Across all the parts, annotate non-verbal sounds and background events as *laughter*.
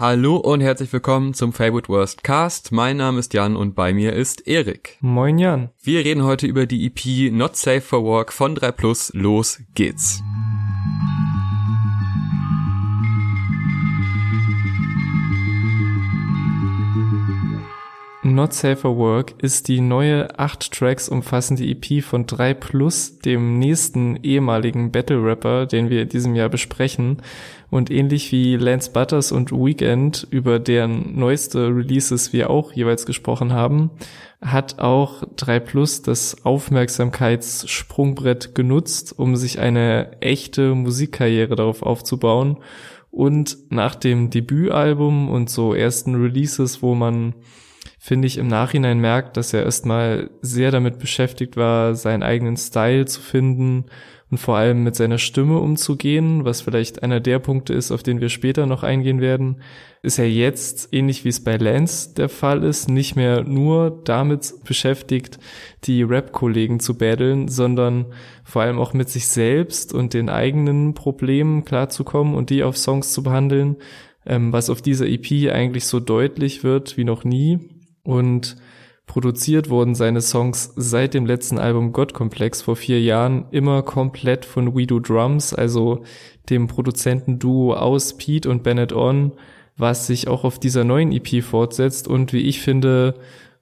Hallo und herzlich willkommen zum Favorite Worst Cast. Mein Name ist Jan und bei mir ist Erik. Moin Jan. Wir reden heute über die EP Not Safe for Work von 3 Plus. Los geht's. Not Safer Work ist die neue acht Tracks umfassende EP von 3 Plus, dem nächsten ehemaligen Battle Rapper, den wir in diesem Jahr besprechen. Und ähnlich wie Lance Butters und Weekend, über deren neueste Releases wir auch jeweils gesprochen haben, hat auch 3 Plus das Aufmerksamkeitssprungbrett genutzt, um sich eine echte Musikkarriere darauf aufzubauen. Und nach dem Debütalbum und so ersten Releases, wo man finde ich, im Nachhinein merkt, dass er erstmal sehr damit beschäftigt war, seinen eigenen Style zu finden und vor allem mit seiner Stimme umzugehen, was vielleicht einer der Punkte ist, auf den wir später noch eingehen werden, ist er jetzt, ähnlich wie es bei Lance der Fall ist, nicht mehr nur damit beschäftigt, die Rap-Kollegen zu battlen, sondern vor allem auch mit sich selbst und den eigenen Problemen klarzukommen und die auf Songs zu behandeln, ähm, was auf dieser EP eigentlich so deutlich wird wie noch nie und produziert wurden seine Songs seit dem letzten Album Gottkomplex vor vier Jahren immer komplett von We Do Drums, also dem Produzentenduo aus Pete und Bennett On, was sich auch auf dieser neuen EP fortsetzt und wie ich finde,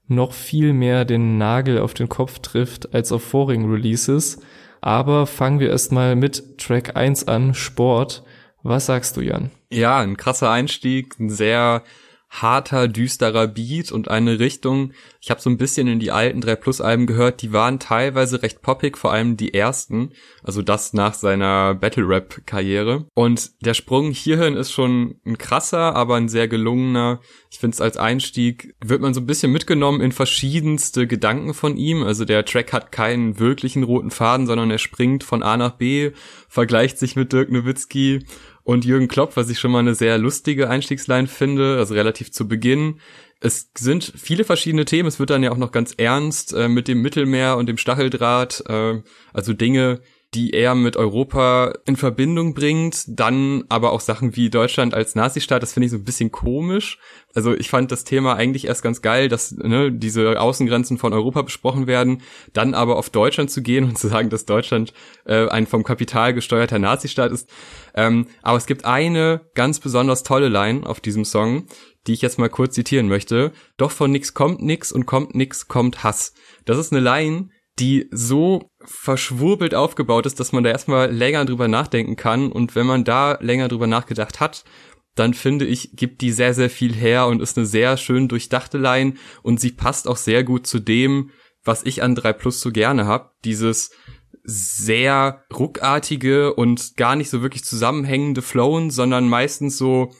noch viel mehr den Nagel auf den Kopf trifft als auf vorigen Releases. Aber fangen wir erstmal mit Track 1 an, Sport. Was sagst du, Jan? Ja, ein krasser Einstieg, ein sehr harter, düsterer Beat und eine Richtung. Ich habe so ein bisschen in die alten 3 Plus Alben gehört, die waren teilweise recht poppig, vor allem die ersten, also das nach seiner Battle Rap Karriere. Und der Sprung hierhin ist schon ein krasser, aber ein sehr gelungener. Ich finde es als Einstieg wird man so ein bisschen mitgenommen in verschiedenste Gedanken von ihm. Also der Track hat keinen wirklichen roten Faden, sondern er springt von A nach B, vergleicht sich mit Dirk Nowitzki und Jürgen Klopp, was ich schon mal eine sehr lustige Einstiegsline finde, also relativ zu Beginn. Es sind viele verschiedene Themen, es wird dann ja auch noch ganz ernst äh, mit dem Mittelmeer und dem Stacheldraht, äh, also Dinge, die er mit Europa in Verbindung bringt. Dann aber auch Sachen wie Deutschland als Nazistaat, das finde ich so ein bisschen komisch. Also ich fand das Thema eigentlich erst ganz geil, dass ne, diese Außengrenzen von Europa besprochen werden, dann aber auf Deutschland zu gehen *laughs* und zu sagen, dass Deutschland äh, ein vom Kapital gesteuerter Nazistaat ist. Ähm, aber es gibt eine ganz besonders tolle Line auf diesem Song, die ich jetzt mal kurz zitieren möchte. Doch von nix kommt nix und kommt nix kommt Hass. Das ist eine Line, die so verschwurbelt aufgebaut ist, dass man da erstmal länger drüber nachdenken kann. Und wenn man da länger drüber nachgedacht hat, dann finde ich, gibt die sehr, sehr viel her und ist eine sehr schön durchdachte Line und sie passt auch sehr gut zu dem, was ich an 3 Plus so gerne hab. Dieses sehr ruckartige und gar nicht so wirklich zusammenhängende Flowen, sondern meistens so,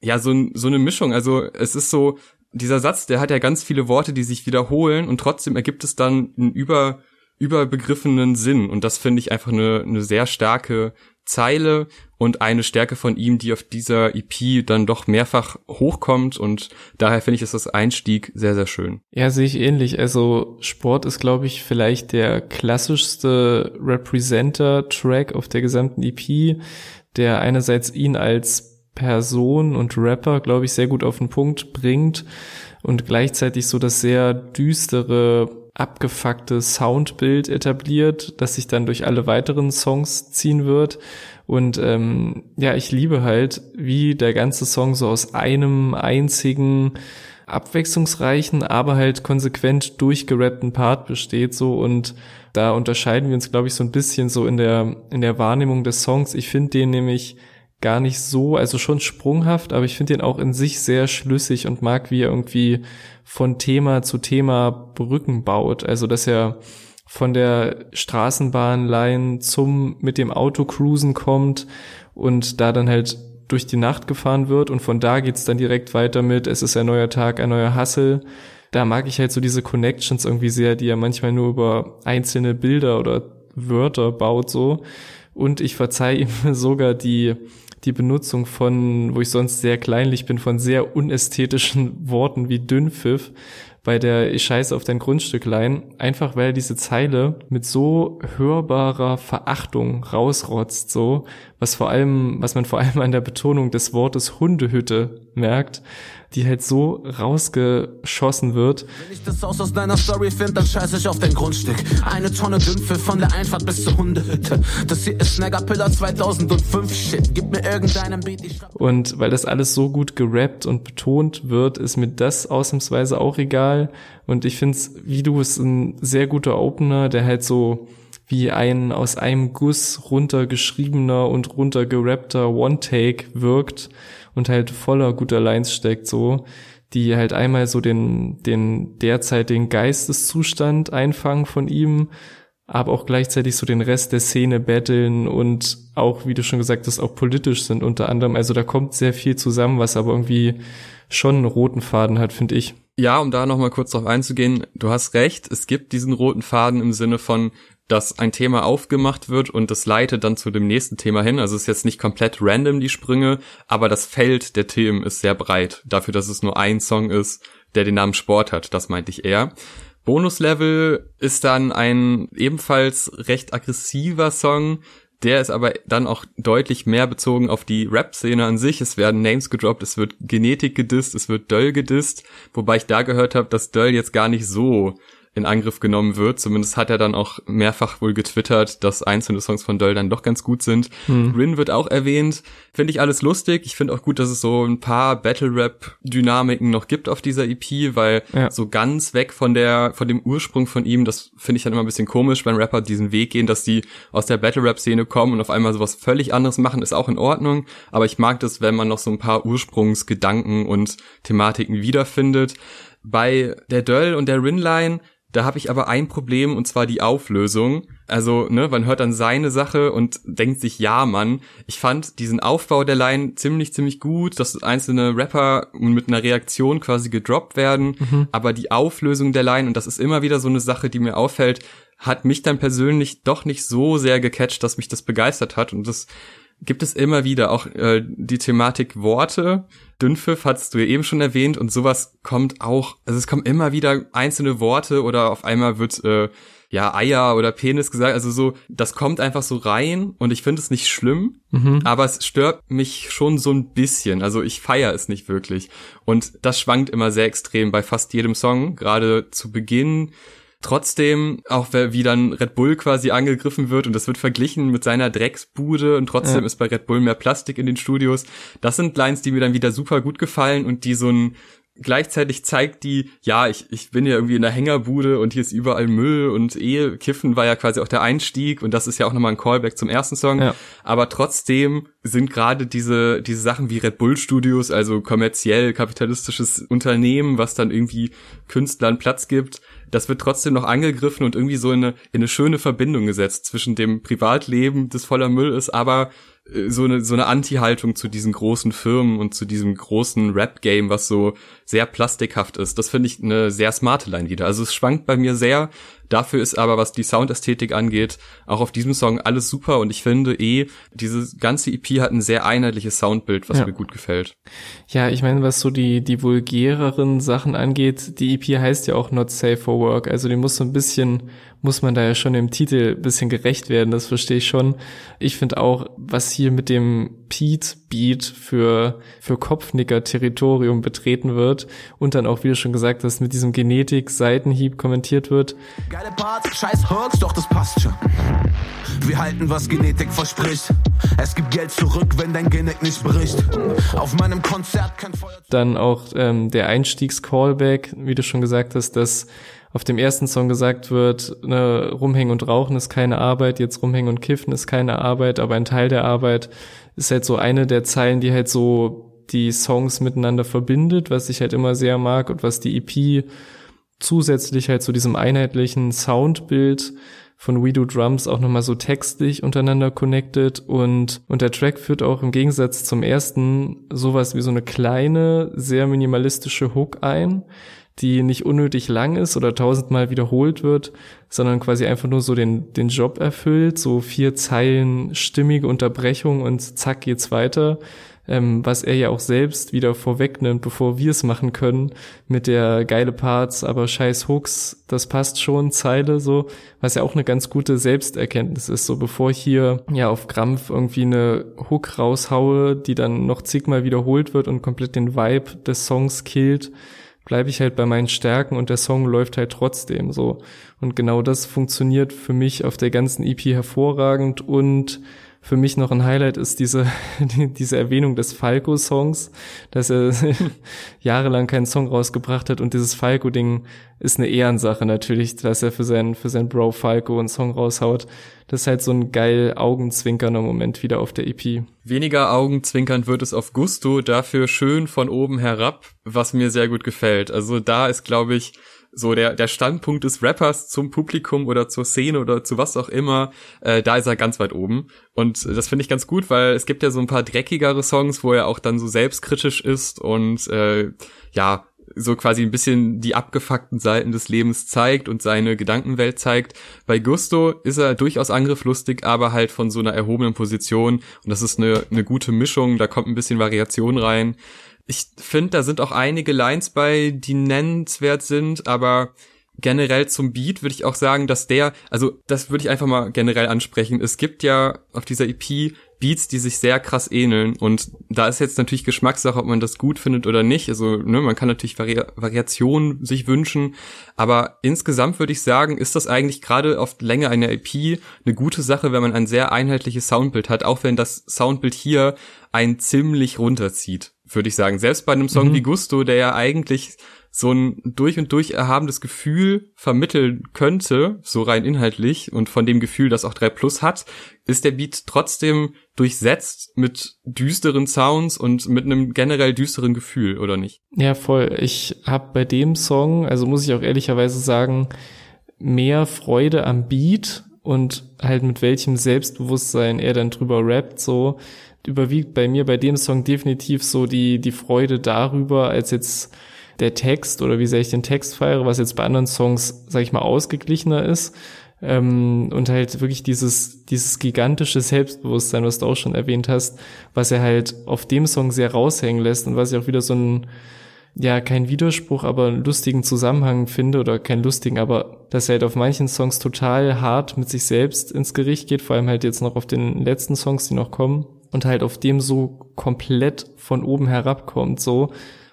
ja, so, so eine Mischung. Also es ist so, dieser Satz, der hat ja ganz viele Worte, die sich wiederholen und trotzdem ergibt es dann einen über, überbegriffenen Sinn. Und das finde ich einfach eine, eine sehr starke Zeile und eine Stärke von ihm, die auf dieser EP dann doch mehrfach hochkommt und daher finde ich, ist das Einstieg sehr, sehr schön. Ja, sehe ich ähnlich. Also Sport ist, glaube ich, vielleicht der klassischste Representer-Track auf der gesamten EP, der einerseits ihn als Person und Rapper, glaube ich, sehr gut auf den Punkt bringt und gleichzeitig so das sehr düstere, abgefuckte Soundbild etabliert, das sich dann durch alle weiteren Songs ziehen wird. Und ähm, ja, ich liebe halt, wie der ganze Song so aus einem einzigen abwechslungsreichen, aber halt konsequent durchgerappten Part besteht so und da unterscheiden wir uns, glaube ich, so ein bisschen so in der in der Wahrnehmung des Songs. Ich finde den nämlich gar nicht so, also schon sprunghaft, aber ich finde den auch in sich sehr schlüssig und mag, wie er irgendwie von Thema zu Thema Brücken baut. Also, dass er von der Straßenbahnline zum mit dem Auto cruisen kommt und da dann halt durch die Nacht gefahren wird und von da geht's dann direkt weiter mit, es ist ein neuer Tag, ein neuer Hassel. Da mag ich halt so diese Connections irgendwie sehr, die er manchmal nur über einzelne Bilder oder Wörter baut so. Und ich verzeih ihm *laughs* sogar die die Benutzung von, wo ich sonst sehr kleinlich bin, von sehr unästhetischen *laughs* Worten wie Dünnpfiff. bei der Ich scheiße auf dein Grundstück Line, einfach weil diese Zeile mit so hörbarer Verachtung rausrotzt, so, was vor allem, was man vor allem an der Betonung des Wortes Hundehütte merkt, die halt so rausgeschossen wird. Wenn ich das Haus aus deiner Story finde, dann scheiße ich auf dein Grundstück. Eine Tonne Dümpfe von der Einfahrt bis zur Hundehütte. Das hier ist Snaggerpiller 2005 Shit. Gib mir irgendeinen Beat, ich Und weil das alles so gut gerappt und betont wird, ist mir das ausnahmsweise auch egal. Und ich finde es, wie du es, ein sehr guter Opener, der halt so wie ein aus einem Guss runtergeschriebener und runtergerappter One-Take wirkt und halt voller guter Lines steckt, so, die halt einmal so den, den derzeitigen Geisteszustand einfangen von ihm, aber auch gleichzeitig so den Rest der Szene betteln und auch, wie du schon gesagt hast, auch politisch sind unter anderem. Also da kommt sehr viel zusammen, was aber irgendwie schon einen roten Faden hat, finde ich. Ja, um da nochmal kurz drauf einzugehen, du hast recht, es gibt diesen roten Faden im Sinne von, dass ein Thema aufgemacht wird und das leitet dann zu dem nächsten Thema hin. Also es ist jetzt nicht komplett random die Sprünge, aber das Feld der Themen ist sehr breit. Dafür, dass es nur ein Song ist, der den Namen Sport hat, das meinte ich eher. Bonuslevel ist dann ein ebenfalls recht aggressiver Song, der ist aber dann auch deutlich mehr bezogen auf die Rap-Szene an sich. Es werden Names gedroppt, es wird Genetik gedisst, es wird Döll gedisst, wobei ich da gehört habe, dass Döll jetzt gar nicht so in Angriff genommen wird. Zumindest hat er dann auch mehrfach wohl getwittert, dass einzelne Songs von Döll dann doch ganz gut sind. Hm. Rin wird auch erwähnt. Finde ich alles lustig. Ich finde auch gut, dass es so ein paar Battle-Rap-Dynamiken noch gibt auf dieser EP, weil ja. so ganz weg von der, von dem Ursprung von ihm, das finde ich dann immer ein bisschen komisch, wenn Rapper diesen Weg gehen, dass die aus der Battle-Rap-Szene kommen und auf einmal sowas völlig anderes machen, ist auch in Ordnung. Aber ich mag das, wenn man noch so ein paar Ursprungsgedanken und Thematiken wiederfindet. Bei der Döll und der Rinline da habe ich aber ein Problem und zwar die Auflösung. Also, ne, man hört dann seine Sache und denkt sich, ja, Mann, ich fand diesen Aufbau der Line ziemlich, ziemlich gut, dass einzelne Rapper mit einer Reaktion quasi gedroppt werden, mhm. aber die Auflösung der Line, und das ist immer wieder so eine Sache, die mir auffällt, hat mich dann persönlich doch nicht so sehr gecatcht, dass mich das begeistert hat und das gibt es immer wieder auch äh, die Thematik Worte. Dünnpfiff hattest du ja eben schon erwähnt und sowas kommt auch, also es kommen immer wieder einzelne Worte oder auf einmal wird äh, ja Eier oder Penis gesagt, also so, das kommt einfach so rein und ich finde es nicht schlimm, mhm. aber es stört mich schon so ein bisschen, also ich feiere es nicht wirklich und das schwankt immer sehr extrem bei fast jedem Song, gerade zu Beginn trotzdem, auch wie dann Red Bull quasi angegriffen wird und das wird verglichen mit seiner Drecksbude und trotzdem ja. ist bei Red Bull mehr Plastik in den Studios. Das sind Lines, die mir dann wieder super gut gefallen und die so ein gleichzeitig zeigt die, ja, ich, ich bin ja irgendwie in der Hängerbude und hier ist überall Müll und eh, Kiffen war ja quasi auch der Einstieg und das ist ja auch nochmal ein Callback zum ersten Song. Ja. Aber trotzdem sind gerade diese, diese Sachen wie Red Bull Studios, also kommerziell kapitalistisches Unternehmen, was dann irgendwie Künstlern Platz gibt, das wird trotzdem noch angegriffen und irgendwie so in eine, in eine schöne Verbindung gesetzt zwischen dem Privatleben, das voller Müll ist, aber äh, so eine, so eine Anti-Haltung zu diesen großen Firmen und zu diesem großen Rap-Game, was so sehr plastikhaft ist. Das finde ich eine sehr smarte Line wieder. Also es schwankt bei mir sehr. Dafür ist aber, was die Soundästhetik angeht, auch auf diesem Song alles super und ich finde eh, diese ganze EP hat ein sehr einheitliches Soundbild, was ja. mir gut gefällt. Ja, ich meine, was so die, die vulgäreren Sachen angeht, die EP heißt ja auch Not Safe for Work, also die muss so ein bisschen muss man da ja schon im Titel bisschen gerecht werden, das verstehe ich schon. Ich finde auch, was hier mit dem Pete Beat für, für Kopfnicker-Territorium betreten wird und dann auch, wie du schon gesagt hast, mit diesem Genetik-Seitenhieb kommentiert wird. Geile Parts, scheiß Hooks, doch das passt schon. Wir halten, was Genetik verspricht. Es gibt Geld zurück, wenn dein Genetik nicht bricht. Auf meinem Konzert kein Feuer. Dann auch ähm, der Einstiegs-Callback, wie du schon gesagt hast, dass auf dem ersten Song gesagt wird, ne, rumhängen und rauchen ist keine Arbeit, jetzt rumhängen und kiffen ist keine Arbeit, aber ein Teil der Arbeit ist halt so eine der Zeilen, die halt so die Songs miteinander verbindet, was ich halt immer sehr mag und was die EP zusätzlich halt zu diesem einheitlichen Soundbild von We Do Drums auch nochmal so textlich untereinander connected und, und der Track führt auch im Gegensatz zum ersten sowas wie so eine kleine, sehr minimalistische Hook ein, die nicht unnötig lang ist oder tausendmal wiederholt wird, sondern quasi einfach nur so den, den Job erfüllt, so vier Zeilen stimmige Unterbrechung und zack geht's weiter. Ähm, was er ja auch selbst wieder vorwegnimmt, bevor wir es machen können, mit der geile Parts, aber scheiß Hooks, das passt schon, Zeile so, was ja auch eine ganz gute Selbsterkenntnis ist, so bevor ich hier ja auf Krampf irgendwie eine Hook raushaue, die dann noch zigmal wiederholt wird und komplett den Vibe des Songs killt, bleibe ich halt bei meinen Stärken und der Song läuft halt trotzdem so. Und genau das funktioniert für mich auf der ganzen EP hervorragend und für mich noch ein Highlight ist diese, *laughs* diese Erwähnung des Falco-Songs, dass er *laughs* jahrelang keinen Song rausgebracht hat und dieses Falco-Ding ist eine Ehrensache natürlich, dass er für seinen, für seinen Bro Falco einen Song raushaut. Das ist halt so ein geil augenzwinkernder Moment wieder auf der EP. Weniger augenzwinkernd wird es auf Gusto, dafür schön von oben herab, was mir sehr gut gefällt. Also da ist, glaube ich, so der, der Standpunkt des Rappers zum Publikum oder zur Szene oder zu was auch immer, äh, da ist er ganz weit oben. Und das finde ich ganz gut, weil es gibt ja so ein paar dreckigere Songs, wo er auch dann so selbstkritisch ist und äh, ja, so quasi ein bisschen die abgefuckten Seiten des Lebens zeigt und seine Gedankenwelt zeigt. Bei Gusto ist er durchaus angrifflustig, aber halt von so einer erhobenen Position und das ist eine, eine gute Mischung, da kommt ein bisschen Variation rein. Ich finde, da sind auch einige Lines bei, die nennenswert sind, aber generell zum Beat würde ich auch sagen, dass der, also das würde ich einfach mal generell ansprechen. Es gibt ja auf dieser EP Beats, die sich sehr krass ähneln und da ist jetzt natürlich Geschmackssache, ob man das gut findet oder nicht. Also ne, man kann natürlich Vari Variationen sich wünschen, aber insgesamt würde ich sagen, ist das eigentlich gerade auf Länge einer EP eine gute Sache, wenn man ein sehr einheitliches Soundbild hat, auch wenn das Soundbild hier ein ziemlich runterzieht würde ich sagen. Selbst bei einem Song mhm. wie Gusto, der ja eigentlich so ein durch und durch erhabenes Gefühl vermitteln könnte, so rein inhaltlich und von dem Gefühl, das auch 3 Plus hat, ist der Beat trotzdem durchsetzt mit düsteren Sounds und mit einem generell düsteren Gefühl, oder nicht? Ja, voll. Ich habe bei dem Song, also muss ich auch ehrlicherweise sagen, mehr Freude am Beat und halt mit welchem Selbstbewusstsein er dann drüber rappt, so überwiegt bei mir bei dem Song definitiv so die, die Freude darüber, als jetzt der Text oder wie sehr ich den Text feiere, was jetzt bei anderen Songs, sag ich mal, ausgeglichener ist. Ähm, und halt wirklich dieses, dieses gigantische Selbstbewusstsein, was du auch schon erwähnt hast, was er halt auf dem Song sehr raushängen lässt und was ich auch wieder so ein, ja, kein Widerspruch, aber einen lustigen Zusammenhang finde oder kein lustigen, aber dass er halt auf manchen Songs total hart mit sich selbst ins Gericht geht, vor allem halt jetzt noch auf den letzten Songs, die noch kommen und halt auf dem so komplett von oben herabkommt, so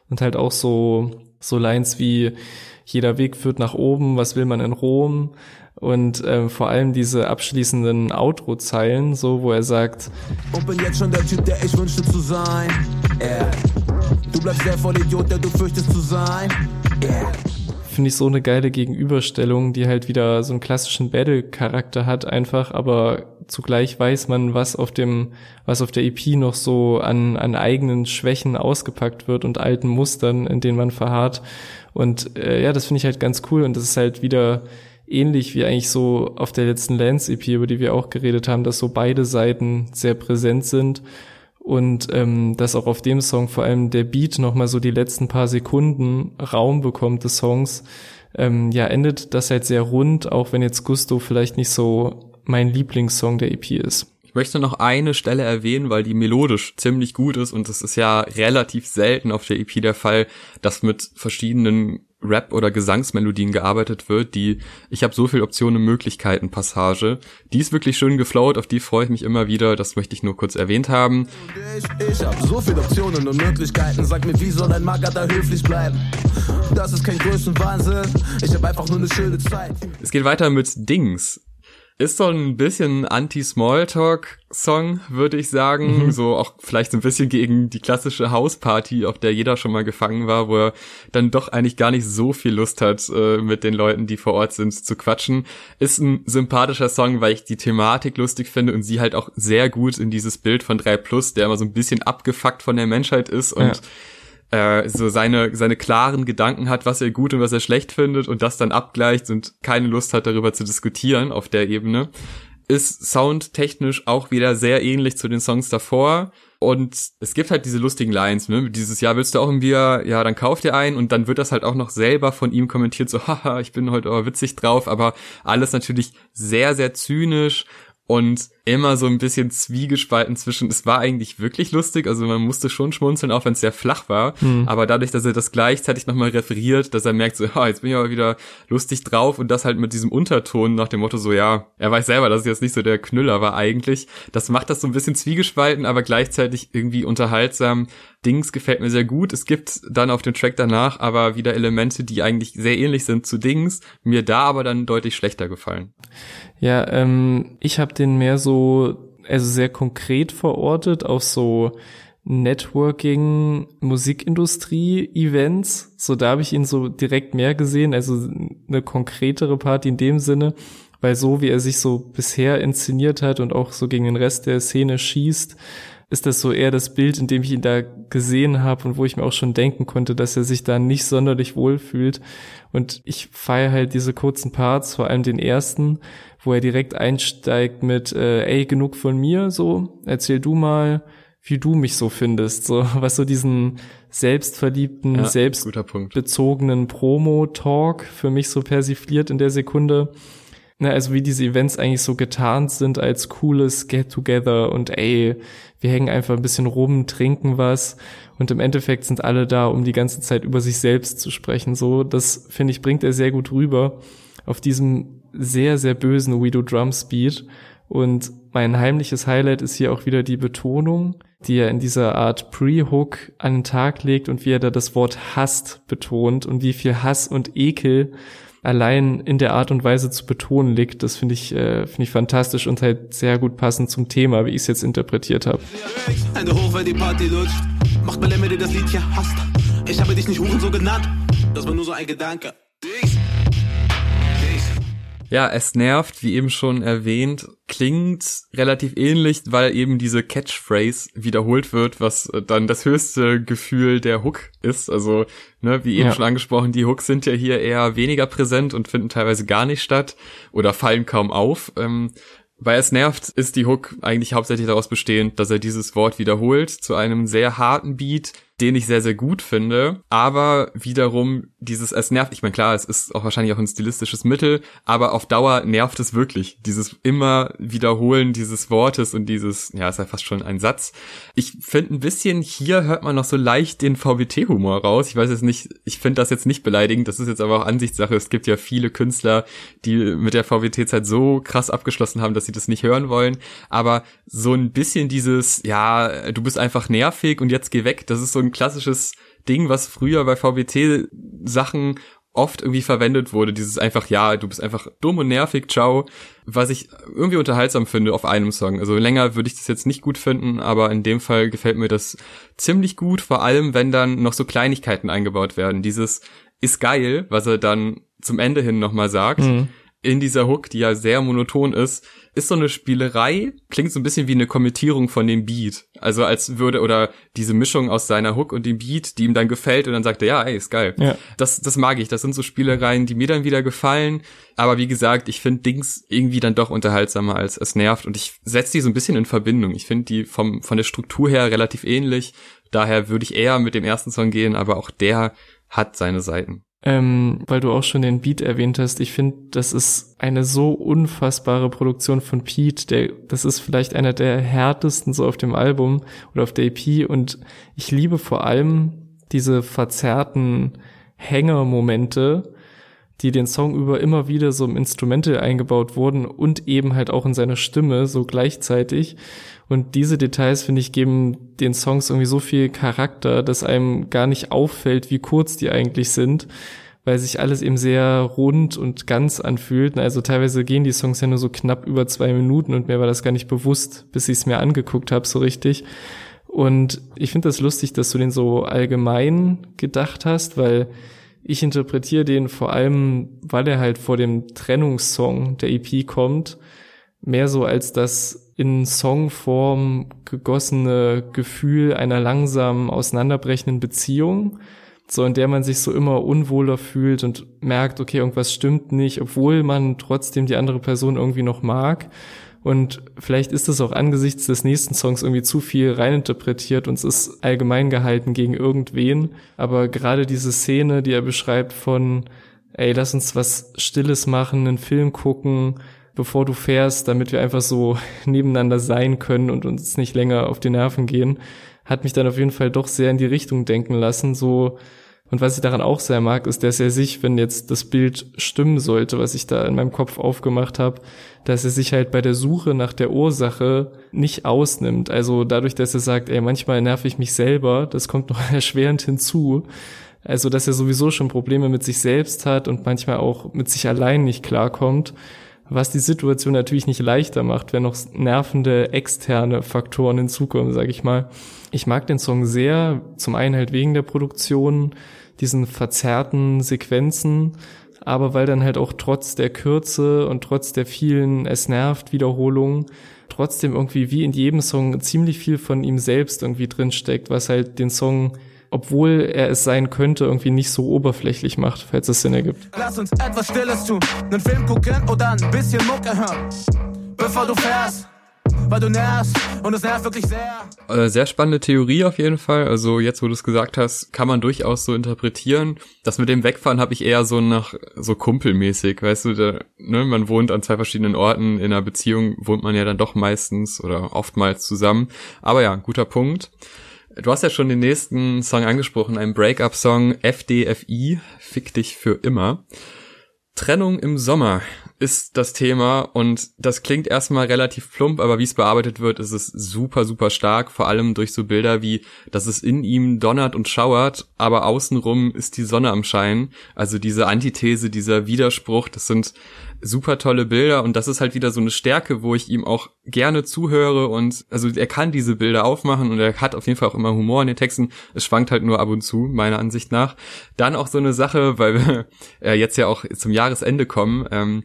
und halt auch so so Lines wie jeder Weg führt nach oben, was will man in Rom und äh, vor allem diese abschließenden Outro-Zeilen, so wo er sagt und bin jetzt schon der Typ, der ich wünschte zu sein. Yeah. Du bleibst der Vollidiot, der du fürchtest zu sein. Yeah finde ich so eine geile Gegenüberstellung, die halt wieder so einen klassischen Battle-Charakter hat einfach, aber zugleich weiß man, was auf dem, was auf der EP noch so an, an eigenen Schwächen ausgepackt wird und alten Mustern, in denen man verharrt. Und äh, ja, das finde ich halt ganz cool und das ist halt wieder ähnlich wie eigentlich so auf der letzten Lance-EP, über die wir auch geredet haben, dass so beide Seiten sehr präsent sind und ähm, dass auch auf dem Song vor allem der Beat nochmal so die letzten paar Sekunden Raum bekommt des Songs, ähm, ja, endet das halt sehr rund, auch wenn jetzt Gusto vielleicht nicht so mein Lieblingssong der EP ist. Ich möchte noch eine Stelle erwähnen, weil die melodisch ziemlich gut ist und es ist ja relativ selten auf der EP der Fall, dass mit verschiedenen Rap- oder Gesangsmelodien gearbeitet wird, die ich habe so viel Optionen und Möglichkeiten Passage. Die ist wirklich schön geflowt, auf die freue ich mich immer wieder, das möchte ich nur kurz erwähnt haben. Ich, ich habe so viele Optionen und Möglichkeiten, sag mir, wie soll ein da höflich bleiben? Das ist kein Größenwahnsinn, ich habe einfach nur eine schöne Zeit. Es geht weiter mit Dings. Ist so ein bisschen Anti-Smalltalk-Song, würde ich sagen. Mhm. So auch vielleicht so ein bisschen gegen die klassische Hausparty, auf der jeder schon mal gefangen war, wo er dann doch eigentlich gar nicht so viel Lust hat, äh, mit den Leuten, die vor Ort sind, zu quatschen. Ist ein sympathischer Song, weil ich die Thematik lustig finde und sie halt auch sehr gut in dieses Bild von 3 Plus, der immer so ein bisschen abgefuckt von der Menschheit ist und ja äh, so seine, seine klaren Gedanken hat, was er gut und was er schlecht findet und das dann abgleicht und keine Lust hat, darüber zu diskutieren auf der Ebene, ist soundtechnisch auch wieder sehr ähnlich zu den Songs davor. Und es gibt halt diese lustigen Lines, ne? Dieses Jahr willst du auch ein Bier? Ja, dann kauf dir ein und dann wird das halt auch noch selber von ihm kommentiert, so, *laughs* haha, ich bin heute aber witzig drauf, aber alles natürlich sehr, sehr zynisch und immer so ein bisschen zwiegespalten zwischen, es war eigentlich wirklich lustig, also man musste schon schmunzeln, auch wenn es sehr flach war, mhm. aber dadurch, dass er das gleichzeitig nochmal referiert, dass er merkt so, ja, jetzt bin ich aber wieder lustig drauf und das halt mit diesem Unterton nach dem Motto so, ja, er weiß selber, dass es jetzt nicht so der Knüller war eigentlich, das macht das so ein bisschen zwiegespalten, aber gleichzeitig irgendwie unterhaltsam. Dings gefällt mir sehr gut. Es gibt dann auf dem Track danach aber wieder Elemente, die eigentlich sehr ähnlich sind zu Dings, mir da aber dann deutlich schlechter gefallen. Ja, ähm, ich habe den mehr so, also sehr konkret verortet auf so Networking, Musikindustrie, Events. So da habe ich ihn so direkt mehr gesehen, also eine konkretere Party in dem Sinne, weil so wie er sich so bisher inszeniert hat und auch so gegen den Rest der Szene schießt, ist das so eher das Bild, in dem ich ihn da gesehen habe und wo ich mir auch schon denken konnte, dass er sich da nicht sonderlich wohl fühlt. Und ich feiere halt diese kurzen Parts, vor allem den ersten, wo er direkt einsteigt mit, äh, ey, genug von mir, so, erzähl du mal, wie du mich so findest, so, *laughs* was so diesen selbstverliebten, ja, selbstbezogenen Promo-Talk für mich so persifliert in der Sekunde. Na, also wie diese Events eigentlich so getarnt sind als cooles Get-Together und ey, wir hängen einfach ein bisschen rum, trinken was und im Endeffekt sind alle da, um die ganze Zeit über sich selbst zu sprechen. So, das finde ich, bringt er sehr gut rüber auf diesem sehr, sehr bösen We Do Drum Speed. Und mein heimliches Highlight ist hier auch wieder die Betonung, die er in dieser Art Pre-Hook an den Tag legt und wie er da das Wort hasst betont und wie viel Hass und Ekel allein in der Art und Weise zu betonen liegt. Das finde ich, äh, finde ich fantastisch und halt sehr gut passend zum Thema, wie ich es jetzt interpretiert habe. Hoch, wenn die Party lutscht. Macht mal das Lied hier hasst. Ich habe dich nicht Huren so genannt. Das war nur so ein Gedanke. Ja, es nervt, wie eben schon erwähnt, klingt relativ ähnlich, weil eben diese Catchphrase wiederholt wird, was dann das höchste Gefühl der Hook ist. Also, ne, wie eben ja. schon angesprochen, die Hooks sind ja hier eher weniger präsent und finden teilweise gar nicht statt oder fallen kaum auf. Ähm, weil es nervt, ist die Hook eigentlich hauptsächlich daraus bestehend, dass er dieses Wort wiederholt zu einem sehr harten Beat, den ich sehr, sehr gut finde. Aber wiederum dieses, es nervt, ich meine, klar, es ist auch wahrscheinlich auch ein stilistisches Mittel, aber auf Dauer nervt es wirklich. Dieses immer Wiederholen dieses Wortes und dieses, ja, ist ja fast schon ein Satz. Ich finde ein bisschen, hier hört man noch so leicht den VWT-Humor raus. Ich weiß jetzt nicht, ich finde das jetzt nicht beleidigend, das ist jetzt aber auch Ansichtssache. Es gibt ja viele Künstler, die mit der VWT-Zeit so krass abgeschlossen haben, dass sie das nicht hören wollen. Aber so ein bisschen dieses, ja, du bist einfach nervig und jetzt geh weg, das ist so ein klassisches Ding, was früher bei VBT-Sachen oft irgendwie verwendet wurde, dieses einfach, ja, du bist einfach dumm und nervig, ciao, was ich irgendwie unterhaltsam finde auf einem Song. Also länger würde ich das jetzt nicht gut finden, aber in dem Fall gefällt mir das ziemlich gut, vor allem wenn dann noch so Kleinigkeiten eingebaut werden. Dieses ist geil, was er dann zum Ende hin nochmal sagt. Mhm in dieser Hook, die ja sehr monoton ist, ist so eine Spielerei, klingt so ein bisschen wie eine Kommentierung von dem Beat. Also als würde, oder diese Mischung aus seiner Hook und dem Beat, die ihm dann gefällt und dann sagt er, ja, ey, ist geil. Ja. Das, das mag ich. Das sind so Spielereien, die mir dann wieder gefallen. Aber wie gesagt, ich finde Dings irgendwie dann doch unterhaltsamer als es nervt und ich setze die so ein bisschen in Verbindung. Ich finde die vom, von der Struktur her relativ ähnlich. Daher würde ich eher mit dem ersten Song gehen, aber auch der hat seine Seiten. Ähm, weil du auch schon den Beat erwähnt hast, ich finde, das ist eine so unfassbare Produktion von Pete. Der, das ist vielleicht einer der härtesten so auf dem Album oder auf der EP. Und ich liebe vor allem diese verzerrten Hängermomente, die den Song über immer wieder so im Instrumental eingebaut wurden und eben halt auch in seiner Stimme so gleichzeitig. Und diese Details, finde ich, geben den Songs irgendwie so viel Charakter, dass einem gar nicht auffällt, wie kurz die eigentlich sind, weil sich alles eben sehr rund und ganz anfühlt. Also teilweise gehen die Songs ja nur so knapp über zwei Minuten und mir war das gar nicht bewusst, bis ich es mir angeguckt habe, so richtig. Und ich finde das lustig, dass du den so allgemein gedacht hast, weil ich interpretiere den vor allem, weil er halt vor dem Trennungssong der EP kommt, mehr so als das in Songform gegossene Gefühl einer langsam auseinanderbrechenden Beziehung, so in der man sich so immer unwohler fühlt und merkt, okay, irgendwas stimmt nicht, obwohl man trotzdem die andere Person irgendwie noch mag. Und vielleicht ist es auch angesichts des nächsten Songs irgendwie zu viel reininterpretiert und es ist allgemein gehalten gegen irgendwen. Aber gerade diese Szene, die er beschreibt von, ey, lass uns was Stilles machen, einen Film gucken, bevor du fährst, damit wir einfach so *laughs* nebeneinander sein können und uns nicht länger auf die Nerven gehen, hat mich dann auf jeden Fall doch sehr in die Richtung denken lassen, so und was ich daran auch sehr mag, ist, dass er sich, wenn jetzt das Bild stimmen sollte, was ich da in meinem Kopf aufgemacht habe, dass er sich halt bei der Suche nach der Ursache nicht ausnimmt. Also dadurch, dass er sagt, ey, manchmal nerv ich mich selber, das kommt noch *laughs* erschwerend hinzu. Also, dass er sowieso schon Probleme mit sich selbst hat und manchmal auch mit sich allein nicht klarkommt was die Situation natürlich nicht leichter macht, wenn noch nervende externe Faktoren hinzukommen, sage ich mal. Ich mag den Song sehr, zum einen halt wegen der Produktion, diesen verzerrten Sequenzen, aber weil dann halt auch trotz der Kürze und trotz der vielen es nervt Wiederholungen trotzdem irgendwie wie in jedem Song ziemlich viel von ihm selbst irgendwie drinsteckt, was halt den Song obwohl er es sein könnte, irgendwie nicht so oberflächlich macht, falls es Sinn ergibt. Lass uns etwas Stilles tun, einen Film gucken oder ein bisschen Mucke hören, bevor du fährst weil du nervst und es nervt wirklich sehr. Äh, sehr spannende Theorie auf jeden Fall. Also jetzt, wo du es gesagt hast, kann man durchaus so interpretieren. Das mit dem Wegfahren habe ich eher so nach so kumpelmäßig, weißt du, da, ne, man wohnt an zwei verschiedenen Orten, in einer Beziehung wohnt man ja dann doch meistens oder oftmals zusammen. Aber ja, guter Punkt. Du hast ja schon den nächsten Song angesprochen, ein Breakup-Song, FDFI, Fick dich für immer. Trennung im Sommer ist das Thema und das klingt erstmal relativ plump, aber wie es bearbeitet wird, ist es super, super stark, vor allem durch so Bilder wie, dass es in ihm donnert und schauert, aber außenrum ist die Sonne am Schein. Also diese Antithese, dieser Widerspruch, das sind super tolle Bilder und das ist halt wieder so eine Stärke, wo ich ihm auch gerne zuhöre und also er kann diese Bilder aufmachen und er hat auf jeden Fall auch immer Humor in den Texten. Es schwankt halt nur ab und zu, meiner Ansicht nach. Dann auch so eine Sache, weil *laughs* wir äh, jetzt ja auch zum Jahresende kommen, ähm,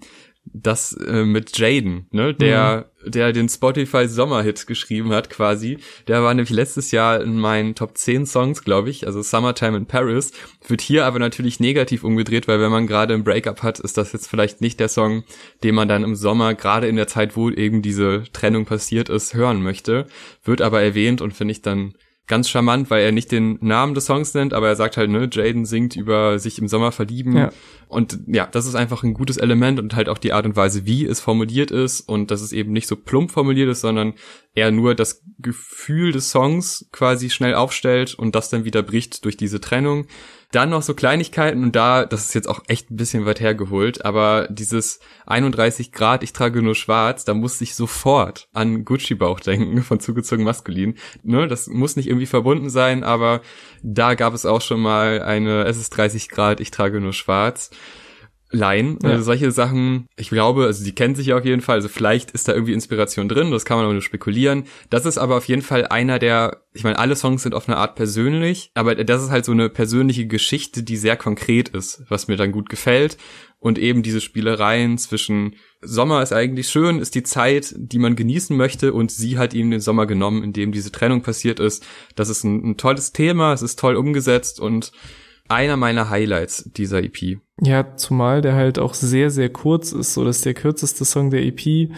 das äh, mit Jaden, ne, der, mhm. der den Spotify Sommerhit geschrieben hat, quasi. Der war nämlich letztes Jahr in meinen Top 10 Songs, glaube ich, also Summertime in Paris. Wird hier aber natürlich negativ umgedreht, weil wenn man gerade ein Breakup hat, ist das jetzt vielleicht nicht der Song, den man dann im Sommer, gerade in der Zeit, wo eben diese Trennung passiert ist, hören möchte. Wird aber erwähnt und finde ich dann ganz charmant, weil er nicht den Namen des Songs nennt, aber er sagt halt, ne, Jaden singt über sich im Sommer verlieben. Ja. Und ja, das ist einfach ein gutes Element und halt auch die Art und Weise, wie es formuliert ist und dass es eben nicht so plump formuliert ist, sondern er nur das Gefühl des Songs quasi schnell aufstellt und das dann wieder bricht durch diese Trennung. Dann noch so Kleinigkeiten und da, das ist jetzt auch echt ein bisschen weit hergeholt, aber dieses 31 Grad, ich trage nur schwarz, da muss ich sofort an Gucci-Bauch denken von zugezogen maskulin. Ne, das muss nicht irgendwie verbunden sein, aber da gab es auch schon mal eine, es ist 30 Grad, ich trage nur schwarz. Line. Ja. Also solche Sachen, ich glaube, also die kennen sich ja auf jeden Fall, also vielleicht ist da irgendwie Inspiration drin, das kann man aber nur spekulieren. Das ist aber auf jeden Fall einer der, ich meine, alle Songs sind auf eine Art persönlich, aber das ist halt so eine persönliche Geschichte, die sehr konkret ist, was mir dann gut gefällt. Und eben diese Spielereien zwischen Sommer ist eigentlich schön, ist die Zeit, die man genießen möchte und sie hat ihm den Sommer genommen, in dem diese Trennung passiert ist. Das ist ein, ein tolles Thema, es ist toll umgesetzt und einer meiner Highlights dieser EP. Ja, zumal der halt auch sehr, sehr kurz ist. So, das ist der kürzeste Song der EP,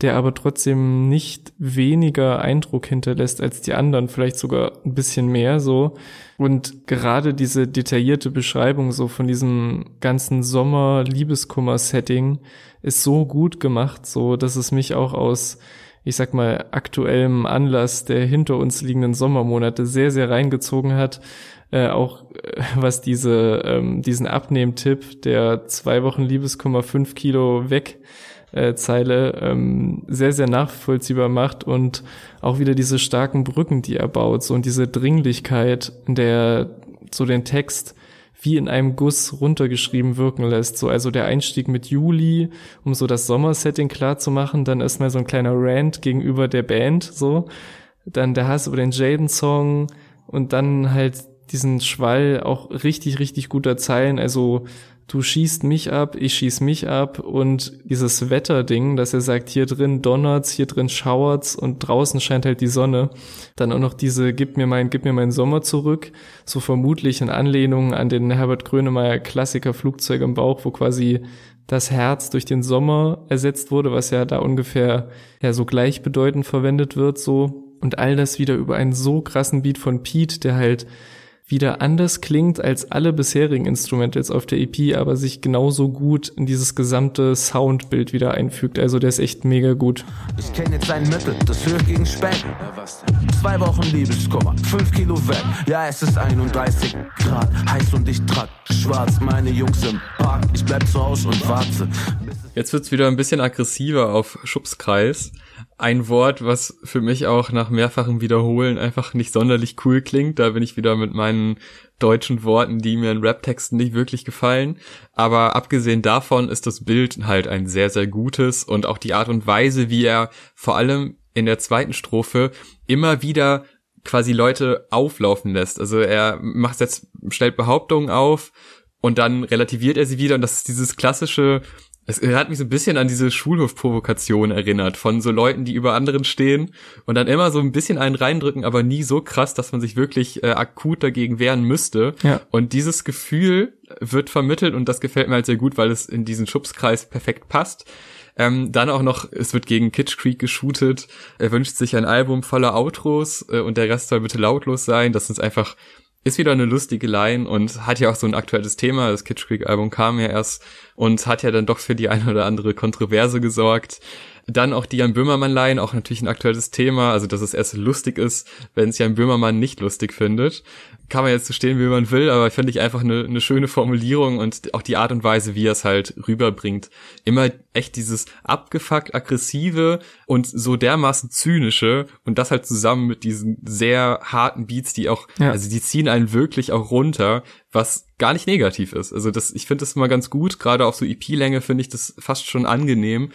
der aber trotzdem nicht weniger Eindruck hinterlässt als die anderen, vielleicht sogar ein bisschen mehr so. Und gerade diese detaillierte Beschreibung so von diesem ganzen Sommer-Liebeskummer-Setting ist so gut gemacht, so dass es mich auch aus ich sag mal, aktuellem Anlass der hinter uns liegenden Sommermonate sehr, sehr reingezogen hat. Äh, auch äh, was diese ähm, diesen Abnehmtipp der zwei Wochen Liebeskummer fünf Kilo weg äh, Zeile ähm, sehr, sehr nachvollziehbar macht und auch wieder diese starken Brücken, die er baut, so und diese Dringlichkeit, in der so den Text wie in einem Guss runtergeschrieben wirken lässt. So, also der Einstieg mit Juli, um so das Sommersetting klar zu machen, dann erstmal so ein kleiner Rant gegenüber der Band, so. Dann der Hass über den Jaden-Song und dann halt diesen Schwall auch richtig, richtig guter Zeilen. Also du schießt mich ab, ich schieß mich ab und dieses Wetterding, dass er sagt, hier drin donnert's, hier drin schauert's und draußen scheint halt die Sonne. Dann auch noch diese gib mir mein, gib mir meinen Sommer zurück, so vermutlich in Anlehnung an den Herbert Grönemeyer Klassiker Flugzeug im Bauch, wo quasi das Herz durch den Sommer ersetzt wurde, was ja da ungefähr ja so gleichbedeutend verwendet wird, so. Und all das wieder über einen so krassen Beat von Pete, der halt wieder anders klingt als alle bisherigen Instrumentals auf der EP, aber sich genauso gut in dieses gesamte Soundbild wieder einfügt. Also der ist echt mega gut. Ich kenne jetzt ein Mittel, das hilft gegen Speck. Zwei Wochen Liebeskummer, fünf Kilo weg. Ja, es ist 31 Grad, heiß und ich trag schwarz. Meine Jungs im Park, ich bleib zu Hause und warte. Jetzt wird's wieder ein bisschen aggressiver auf Schubskreis ein Wort, was für mich auch nach mehrfachem Wiederholen einfach nicht sonderlich cool klingt. Da bin ich wieder mit meinen deutschen Worten, die mir in Rap-Texten nicht wirklich gefallen. Aber abgesehen davon ist das Bild halt ein sehr, sehr gutes und auch die Art und Weise, wie er vor allem in der zweiten Strophe immer wieder quasi Leute auflaufen lässt. Also er macht jetzt, stellt Behauptungen auf und dann relativiert er sie wieder und das ist dieses klassische es hat mich so ein bisschen an diese Schulhofprovokation erinnert, von so Leuten, die über anderen stehen und dann immer so ein bisschen einen reindrücken, aber nie so krass, dass man sich wirklich äh, akut dagegen wehren müsste. Ja. Und dieses Gefühl wird vermittelt und das gefällt mir halt sehr gut, weil es in diesen Schubskreis perfekt passt. Ähm, dann auch noch, es wird gegen Kitsch Creek geshootet. Er wünscht sich ein Album voller Outros äh, und der Rest soll bitte lautlos sein. Das ist einfach ist wieder eine lustige Line und hat ja auch so ein aktuelles Thema. Das Kitsch Creek Album kam ja erst und hat ja dann doch für die eine oder andere Kontroverse gesorgt. Dann auch die Jan Böhmermann-Line, auch natürlich ein aktuelles Thema, also dass es erst lustig ist, wenn es Jan Böhmermann nicht lustig findet. Kann man jetzt so stehen, wie man will, aber finde ich einfach eine, eine schöne Formulierung und auch die Art und Weise, wie er es halt rüberbringt. Immer echt dieses abgefuckt aggressive und so dermaßen zynische und das halt zusammen mit diesen sehr harten Beats, die auch, ja. also die ziehen einen wirklich auch runter, was gar nicht negativ ist. Also das, ich finde das immer ganz gut, gerade auf so EP-Länge finde ich das fast schon angenehm,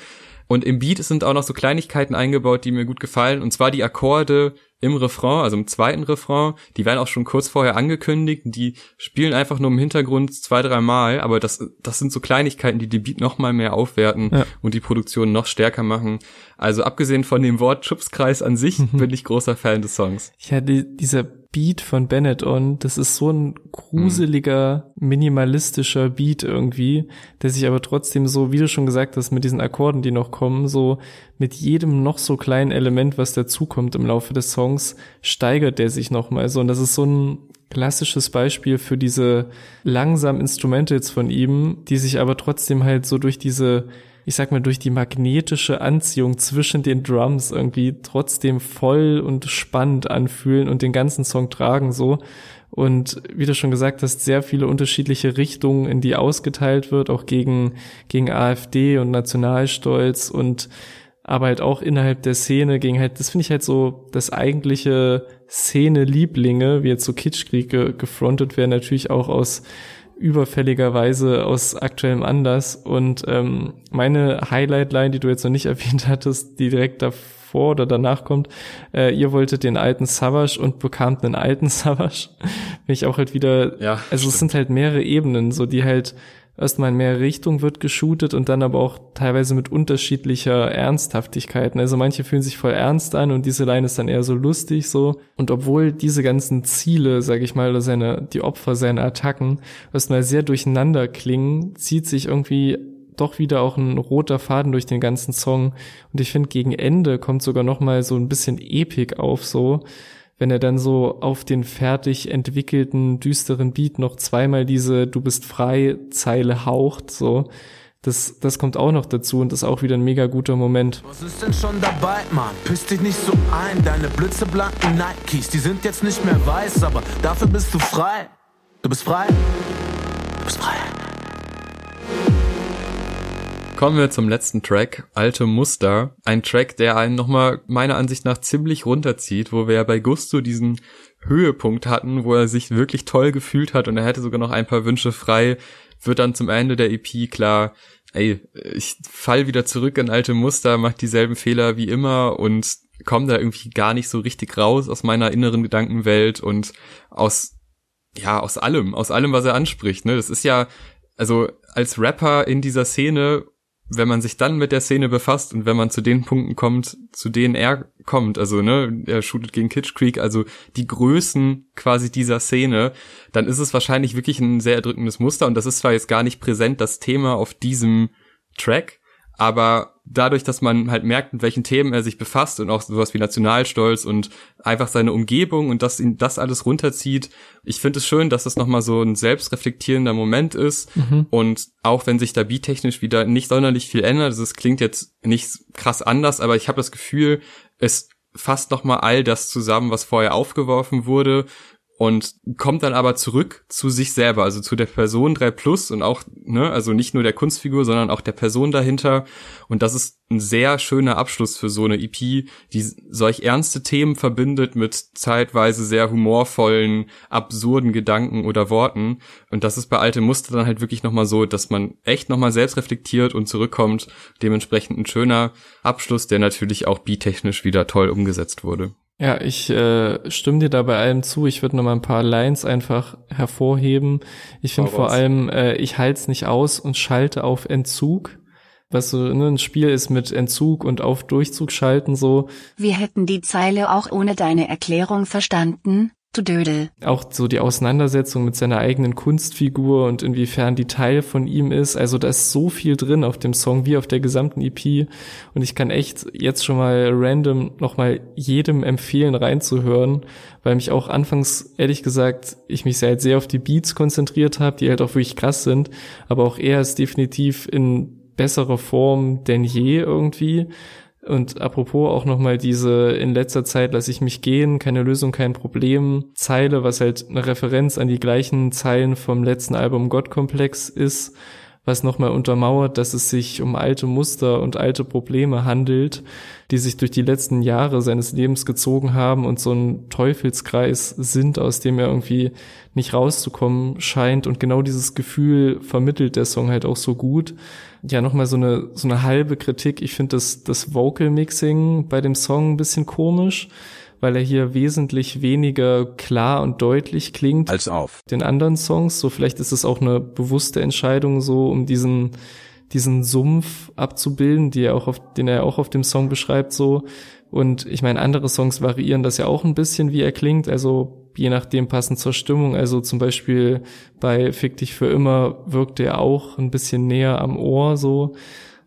und im Beat sind auch noch so Kleinigkeiten eingebaut, die mir gut gefallen. Und zwar die Akkorde im Refrain, also im zweiten Refrain. Die werden auch schon kurz vorher angekündigt. Die spielen einfach nur im Hintergrund zwei, drei Mal. Aber das, das sind so Kleinigkeiten, die den Beat noch mal mehr aufwerten ja. und die Produktion noch stärker machen. Also abgesehen von dem Wort Schubskreis an sich mhm. bin ich großer Fan des Songs. Ja, die, dieser Beat von Bennett On, das ist so ein gruseliger, minimalistischer Beat irgendwie, der sich aber trotzdem so, wie du schon gesagt hast, mit diesen Akkorden, die noch kommen, so mit jedem noch so kleinen Element, was dazukommt im Laufe des Songs, steigert der sich nochmal so. Und das ist so ein klassisches Beispiel für diese langsamen Instrumentals von ihm, die sich aber trotzdem halt so durch diese ich sag mal, durch die magnetische Anziehung zwischen den Drums irgendwie trotzdem voll und spannend anfühlen und den ganzen Song tragen so. Und wie du schon gesagt hast, sehr viele unterschiedliche Richtungen, in die ausgeteilt wird, auch gegen, gegen AfD und Nationalstolz und aber halt auch innerhalb der Szene gegen halt, das finde ich halt so das eigentliche Szene-Lieblinge, wie jetzt so Kitschkrieg ge gefrontet werden, natürlich auch aus überfälligerweise aus aktuellem Anlass. Und ähm, meine Highlight-Line, die du jetzt noch nicht *laughs* erwähnt hattest, die direkt davor oder danach kommt, äh, ihr wolltet den alten Savage und bekamt einen alten *laughs* Savage. Bin ich auch halt wieder, ja, also stimmt. es sind halt mehrere Ebenen, so die halt erstmal in mehrere Richtungen wird geshootet und dann aber auch teilweise mit unterschiedlicher Ernsthaftigkeiten. Also manche fühlen sich voll ernst an und diese Line ist dann eher so lustig so. Und obwohl diese ganzen Ziele, sage ich mal, oder seine, die Opfer seiner Attacken erstmal sehr durcheinander klingen, zieht sich irgendwie doch wieder auch ein roter Faden durch den ganzen Song. Und ich finde, gegen Ende kommt sogar noch mal so ein bisschen Epik auf so wenn er dann so auf den fertig entwickelten, düsteren Beat noch zweimal diese Du bist frei Zeile haucht, so. Das, das kommt auch noch dazu und ist auch wieder ein mega guter Moment. Was ist denn schon dabei, Mann? Piss dich nicht so ein. Deine blitzeblanken Nikes, die sind jetzt nicht mehr weiß, aber dafür bist du frei. Du bist frei. Du bist frei. Kommen wir zum letzten Track, Alte Muster. Ein Track, der einen nochmal meiner Ansicht nach ziemlich runterzieht, wo wir ja bei Gusto diesen Höhepunkt hatten, wo er sich wirklich toll gefühlt hat und er hätte sogar noch ein paar Wünsche frei, wird dann zum Ende der EP klar, ey, ich fall wieder zurück in alte Muster, mach dieselben Fehler wie immer und komme da irgendwie gar nicht so richtig raus aus meiner inneren Gedankenwelt und aus ja, aus allem, aus allem, was er anspricht, ne? Das ist ja also als Rapper in dieser Szene wenn man sich dann mit der Szene befasst und wenn man zu den Punkten kommt, zu denen er kommt, also ne, er shootet gegen Kitsch Creek, also die Größen quasi dieser Szene, dann ist es wahrscheinlich wirklich ein sehr erdrückendes Muster und das ist zwar jetzt gar nicht präsent das Thema auf diesem Track, aber dadurch, dass man halt merkt, mit welchen Themen er sich befasst und auch sowas wie Nationalstolz und einfach seine Umgebung und dass ihn das alles runterzieht. Ich finde es schön, dass das nochmal so ein selbstreflektierender Moment ist mhm. und auch wenn sich da beattechnisch wieder nicht sonderlich viel ändert, also es klingt jetzt nicht krass anders, aber ich habe das Gefühl, es fasst nochmal all das zusammen, was vorher aufgeworfen wurde und kommt dann aber zurück zu sich selber, also zu der Person 3 Plus und auch, ne, also nicht nur der Kunstfigur, sondern auch der Person dahinter. Und das ist ein sehr schöner Abschluss für so eine EP, die solch ernste Themen verbindet mit zeitweise sehr humorvollen, absurden Gedanken oder Worten. Und das ist bei Alte Muster dann halt wirklich nochmal so, dass man echt nochmal selbst reflektiert und zurückkommt. Dementsprechend ein schöner Abschluss, der natürlich auch beattechnisch wieder toll umgesetzt wurde. Ja, ich äh, stimme dir da bei allem zu. Ich würde noch mal ein paar Lines einfach hervorheben. Ich finde vor allem, äh, ich halte es nicht aus und schalte auf Entzug. Was so ne, ein Spiel ist mit Entzug und auf Durchzug schalten so. Wir hätten die Zeile auch ohne deine Erklärung verstanden. Auch so die Auseinandersetzung mit seiner eigenen Kunstfigur und inwiefern die Teil von ihm ist. Also da ist so viel drin auf dem Song wie auf der gesamten EP. Und ich kann echt jetzt schon mal random nochmal jedem empfehlen reinzuhören, weil mich auch anfangs, ehrlich gesagt, ich mich halt sehr auf die Beats konzentriert habe, die halt auch wirklich krass sind. Aber auch er ist definitiv in besserer Form denn je irgendwie. Und apropos auch nochmal diese in letzter Zeit lasse ich mich gehen, keine Lösung, kein Problem Zeile, was halt eine Referenz an die gleichen Zeilen vom letzten Album Gottkomplex ist, was nochmal untermauert, dass es sich um alte Muster und alte Probleme handelt, die sich durch die letzten Jahre seines Lebens gezogen haben und so ein Teufelskreis sind, aus dem er irgendwie nicht rauszukommen scheint. Und genau dieses Gefühl vermittelt der Song halt auch so gut ja nochmal so eine so eine halbe Kritik. Ich finde das das Vocal Mixing bei dem Song ein bisschen komisch, weil er hier wesentlich weniger klar und deutlich klingt als auf den anderen Songs. So vielleicht ist es auch eine bewusste Entscheidung so, um diesen diesen Sumpf abzubilden, die er auch auf, den er auch auf dem Song beschreibt so. Und ich meine, andere Songs variieren das ja auch ein bisschen, wie er klingt. Also je nachdem passend zur Stimmung. Also zum Beispiel bei Fick dich für immer wirkte er auch ein bisschen näher am Ohr so.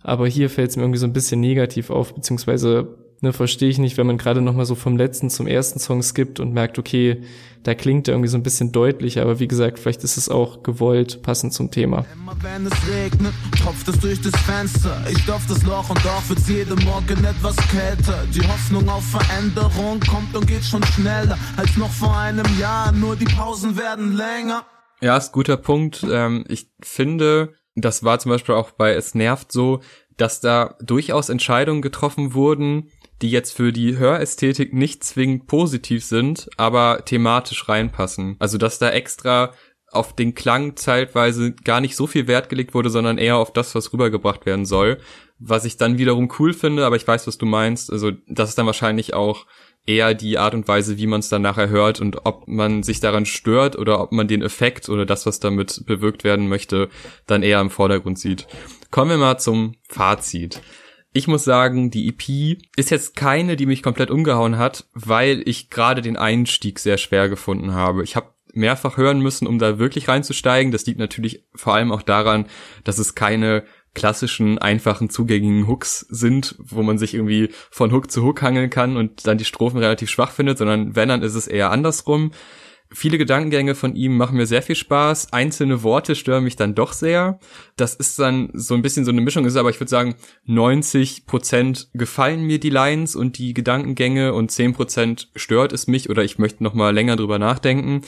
Aber hier fällt es mir irgendwie so ein bisschen negativ auf, beziehungsweise ne, verstehe ich nicht, wenn man gerade nochmal so vom letzten zum ersten Song skippt und merkt, okay, da klingt er irgendwie so ein bisschen deutlicher, aber wie gesagt, vielleicht ist es auch gewollt, passend zum Thema. Immer wenn es regnet, tropft es durch das Fenster. Ich stopf das Loch und doch wird jeden Morgen etwas kälter. Die Hoffnung auf Veränderung kommt und geht schon schneller als noch vor einem Jahr, nur die Pausen werden länger. Ja, ist guter Punkt. Ähm, ich finde, das war zum Beispiel auch bei Es nervt so, dass da durchaus Entscheidungen getroffen wurden, die jetzt für die Hörästhetik nicht zwingend positiv sind, aber thematisch reinpassen. Also dass da extra auf den Klang zeitweise gar nicht so viel Wert gelegt wurde, sondern eher auf das, was rübergebracht werden soll. Was ich dann wiederum cool finde, aber ich weiß, was du meinst. Also das ist dann wahrscheinlich auch eher die Art und Weise, wie man es dann nachher hört und ob man sich daran stört oder ob man den Effekt oder das, was damit bewirkt werden möchte, dann eher im Vordergrund sieht. Kommen wir mal zum Fazit. Ich muss sagen, die EP ist jetzt keine, die mich komplett umgehauen hat, weil ich gerade den Einstieg sehr schwer gefunden habe. Ich habe mehrfach hören müssen, um da wirklich reinzusteigen. Das liegt natürlich vor allem auch daran, dass es keine klassischen, einfachen, zugängigen Hooks sind, wo man sich irgendwie von Hook zu Hook hangeln kann und dann die Strophen relativ schwach findet, sondern wenn, dann ist es eher andersrum. Viele Gedankengänge von ihm machen mir sehr viel Spaß. Einzelne Worte stören mich dann doch sehr. Das ist dann so ein bisschen so eine Mischung, ist aber ich würde sagen, 90 Prozent gefallen mir die Lines und die Gedankengänge und 10 Prozent stört es mich oder ich möchte noch mal länger drüber nachdenken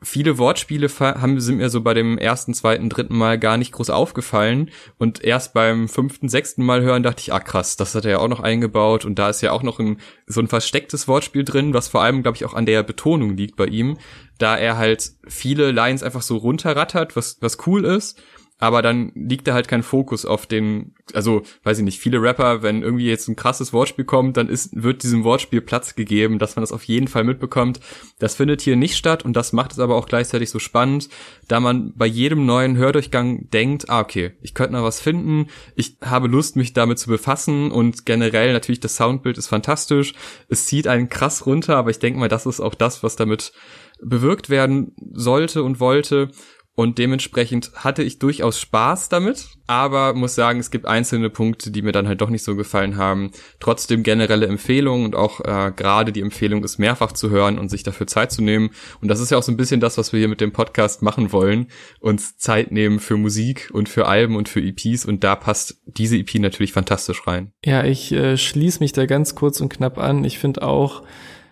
viele Wortspiele haben, sind mir so bei dem ersten, zweiten, dritten Mal gar nicht groß aufgefallen. Und erst beim fünften, sechsten Mal hören dachte ich, ah krass, das hat er ja auch noch eingebaut. Und da ist ja auch noch ein, so ein verstecktes Wortspiel drin, was vor allem, glaube ich, auch an der Betonung liegt bei ihm. Da er halt viele Lines einfach so runterrattert, was, was cool ist aber dann liegt da halt kein Fokus auf den, also weiß ich nicht, viele Rapper, wenn irgendwie jetzt ein krasses Wortspiel kommt, dann ist, wird diesem Wortspiel Platz gegeben, dass man das auf jeden Fall mitbekommt. Das findet hier nicht statt und das macht es aber auch gleichzeitig so spannend, da man bei jedem neuen Hördurchgang denkt, ah okay, ich könnte noch was finden, ich habe Lust, mich damit zu befassen und generell natürlich das Soundbild ist fantastisch, es zieht einen krass runter, aber ich denke mal, das ist auch das, was damit bewirkt werden sollte und wollte und dementsprechend hatte ich durchaus Spaß damit, aber muss sagen, es gibt einzelne Punkte, die mir dann halt doch nicht so gefallen haben. Trotzdem generelle Empfehlungen und auch äh, gerade die Empfehlung ist mehrfach zu hören und sich dafür Zeit zu nehmen. Und das ist ja auch so ein bisschen das, was wir hier mit dem Podcast machen wollen, uns Zeit nehmen für Musik und für Alben und für EPs und da passt diese EP natürlich fantastisch rein. Ja, ich äh, schließe mich da ganz kurz und knapp an. Ich finde auch,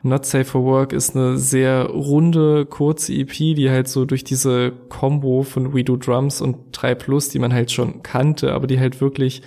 Not Safe for Work ist eine sehr runde, kurze EP, die halt so durch diese Combo von We Do Drums und 3 Plus, die man halt schon kannte, aber die halt wirklich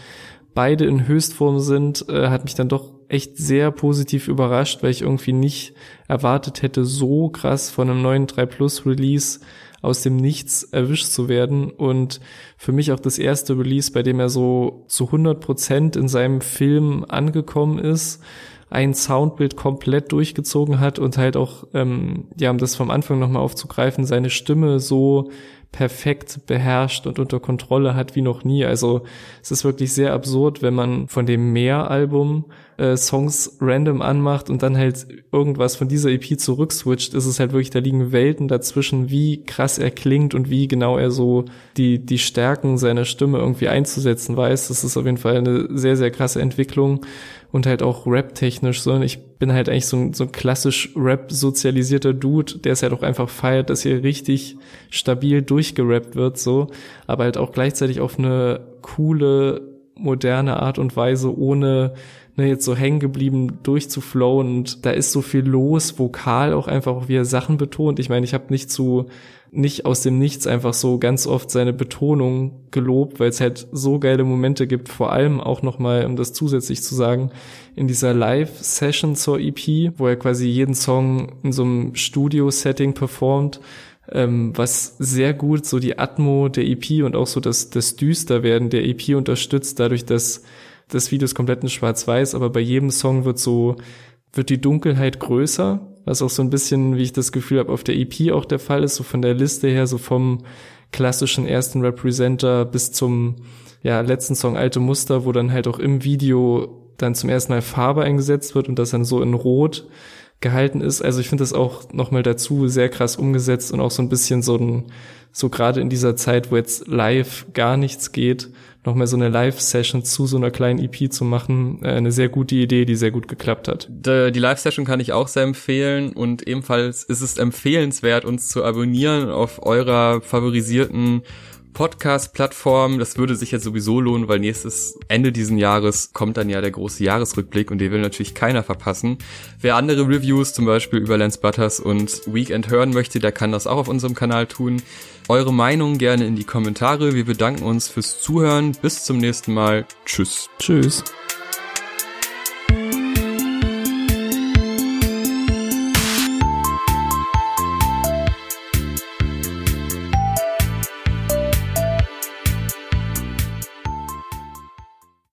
beide in Höchstform sind, äh, hat mich dann doch echt sehr positiv überrascht, weil ich irgendwie nicht erwartet hätte, so krass von einem neuen 3 Plus Release aus dem Nichts erwischt zu werden. Und für mich auch das erste Release, bei dem er so zu 100 Prozent in seinem Film angekommen ist ein Soundbild komplett durchgezogen hat und halt auch, ähm, ja, um das vom Anfang nochmal aufzugreifen, seine Stimme so perfekt beherrscht und unter Kontrolle hat wie noch nie. Also es ist wirklich sehr absurd, wenn man von dem Mehr-Album äh, Songs random anmacht und dann halt irgendwas von dieser EP zurückswitcht, ist es halt wirklich, da liegen Welten dazwischen, wie krass er klingt und wie genau er so die, die Stärken seiner Stimme irgendwie einzusetzen weiß. Das ist auf jeden Fall eine sehr, sehr krasse Entwicklung und halt auch rap-technisch so. Und ich bin halt eigentlich so ein, so ein klassisch Rap-sozialisierter Dude, der es halt auch einfach feiert, dass hier richtig stabil durchgerappt wird, so. Aber halt auch gleichzeitig auf eine coole, moderne Art und Weise, ohne ne, jetzt so hängen geblieben durchzuflowen und da ist so viel los, vokal auch einfach wie er Sachen betont. Ich meine, ich habe nicht zu nicht aus dem Nichts einfach so ganz oft seine Betonung gelobt, weil es halt so geile Momente gibt, vor allem auch nochmal, um das zusätzlich zu sagen, in dieser Live-Session zur EP, wo er quasi jeden Song in so einem Studio-Setting performt, ähm, was sehr gut so die Atmo der EP und auch so das, das Düsterwerden der EP unterstützt, dadurch, dass das Video ist komplett in schwarz-weiß, aber bei jedem Song wird so, wird die Dunkelheit größer, was auch so ein bisschen, wie ich das Gefühl habe, auf der EP auch der Fall ist, so von der Liste her, so vom klassischen ersten Representer bis zum ja, letzten Song Alte Muster, wo dann halt auch im Video dann zum ersten Mal Farbe eingesetzt wird und das dann so in Rot gehalten ist. Also ich finde das auch nochmal dazu sehr krass umgesetzt und auch so ein bisschen so ein, so gerade in dieser Zeit, wo jetzt live gar nichts geht, nochmal so eine Live-Session zu so einer kleinen EP zu machen, äh, eine sehr gute Idee, die sehr gut geklappt hat. Die Live-Session kann ich auch sehr empfehlen und ebenfalls ist es empfehlenswert, uns zu abonnieren auf eurer favorisierten Podcast-Plattform. Das würde sich jetzt sowieso lohnen, weil nächstes Ende diesen Jahres kommt dann ja der große Jahresrückblick und den will natürlich keiner verpassen. Wer andere Reviews zum Beispiel über Lance Butters und Weekend hören möchte, der kann das auch auf unserem Kanal tun. Eure Meinung gerne in die Kommentare. Wir bedanken uns fürs Zuhören. Bis zum nächsten Mal. Tschüss. Tschüss.